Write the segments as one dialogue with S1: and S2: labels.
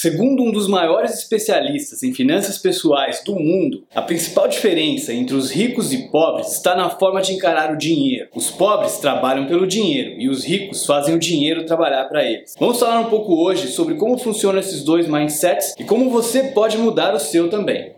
S1: Segundo um dos maiores especialistas em finanças pessoais do mundo, a principal diferença entre os ricos e pobres está na forma de encarar o dinheiro. Os pobres trabalham pelo dinheiro e os ricos fazem o dinheiro trabalhar para eles. Vamos falar um pouco hoje sobre como funcionam esses dois mindsets e como você pode mudar o seu também.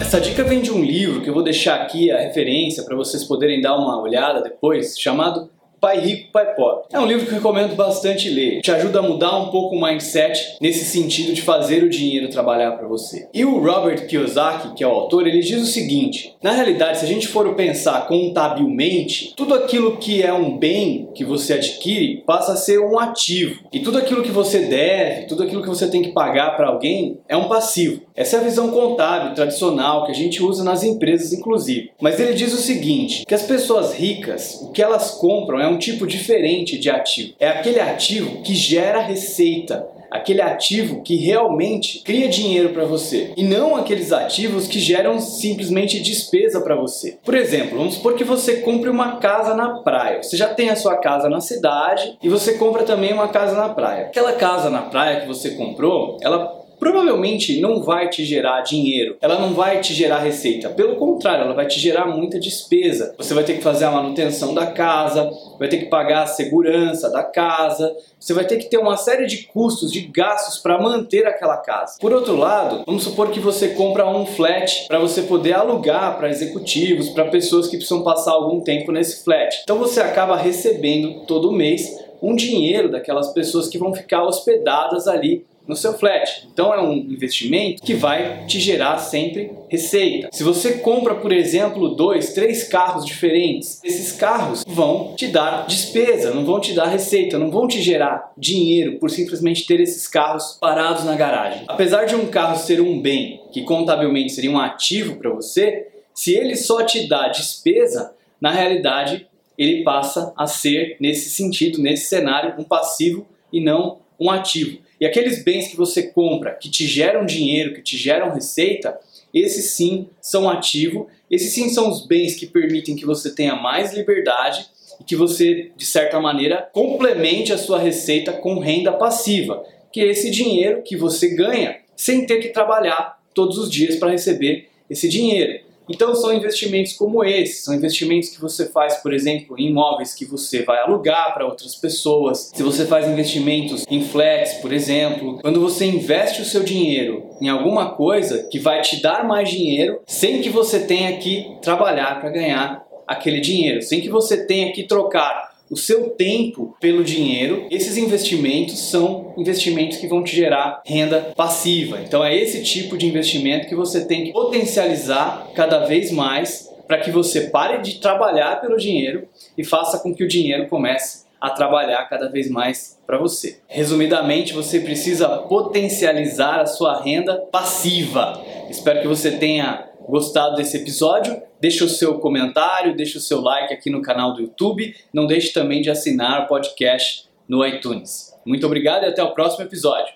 S1: Essa dica vem de um livro que eu vou deixar aqui a referência para vocês poderem dar uma olhada depois, chamado Pai Rico, Pai Pobre. É um livro que eu recomendo bastante ler. Te ajuda a mudar um pouco o mindset nesse sentido de fazer o dinheiro trabalhar para você. E o Robert Kiyosaki, que é o autor, ele diz o seguinte: na realidade, se a gente for pensar contabilmente, tudo aquilo que é um bem que você adquire passa a ser um ativo. E tudo aquilo que você deve, tudo aquilo que você tem que pagar para alguém é um passivo. Essa é a visão contábil tradicional que a gente usa nas empresas, inclusive. Mas ele diz o seguinte: que as pessoas ricas, o que elas compram é um tipo diferente de ativo. É aquele ativo que gera receita, aquele ativo que realmente cria dinheiro para você e não aqueles ativos que geram simplesmente despesa para você. Por exemplo, vamos supor que você compre uma casa na praia. Você já tem a sua casa na cidade e você compra também uma casa na praia. Aquela casa na praia que você comprou, ela provavelmente não vai te gerar dinheiro, ela não vai te gerar receita. Pelo contrário, ela vai te gerar muita despesa. Você vai ter que fazer a manutenção da casa, vai ter que pagar a segurança da casa, você vai ter que ter uma série de custos, de gastos para manter aquela casa. Por outro lado, vamos supor que você compra um flat para você poder alugar para executivos, para pessoas que precisam passar algum tempo nesse flat. Então você acaba recebendo todo mês um dinheiro daquelas pessoas que vão ficar hospedadas ali no seu flat. Então é um investimento que vai te gerar sempre receita. Se você compra, por exemplo, dois, três carros diferentes, esses carros vão te dar despesa, não vão te dar receita, não vão te gerar dinheiro por simplesmente ter esses carros parados na garagem. Apesar de um carro ser um bem que contabilmente seria um ativo para você, se ele só te dá despesa, na realidade ele passa a ser, nesse sentido, nesse cenário, um passivo e não um ativo. E aqueles bens que você compra, que te geram dinheiro, que te geram receita, esses sim são ativo, esses sim são os bens que permitem que você tenha mais liberdade e que você, de certa maneira, complemente a sua receita com renda passiva, que é esse dinheiro que você ganha sem ter que trabalhar todos os dias para receber esse dinheiro. Então são investimentos como esse, são investimentos que você faz, por exemplo, em imóveis que você vai alugar para outras pessoas. Se você faz investimentos em flats, por exemplo, quando você investe o seu dinheiro em alguma coisa que vai te dar mais dinheiro sem que você tenha que trabalhar para ganhar aquele dinheiro, sem que você tenha que trocar o seu tempo pelo dinheiro, esses investimentos são investimentos que vão te gerar renda passiva. Então é esse tipo de investimento que você tem que potencializar cada vez mais para que você pare de trabalhar pelo dinheiro e faça com que o dinheiro comece a trabalhar cada vez mais para você. Resumidamente, você precisa potencializar a sua renda passiva. Espero que você tenha gostado desse episódio, deixe o seu comentário, deixe o seu like aqui no canal do YouTube. Não deixe também de assinar o podcast no iTunes. Muito obrigado e até o próximo episódio.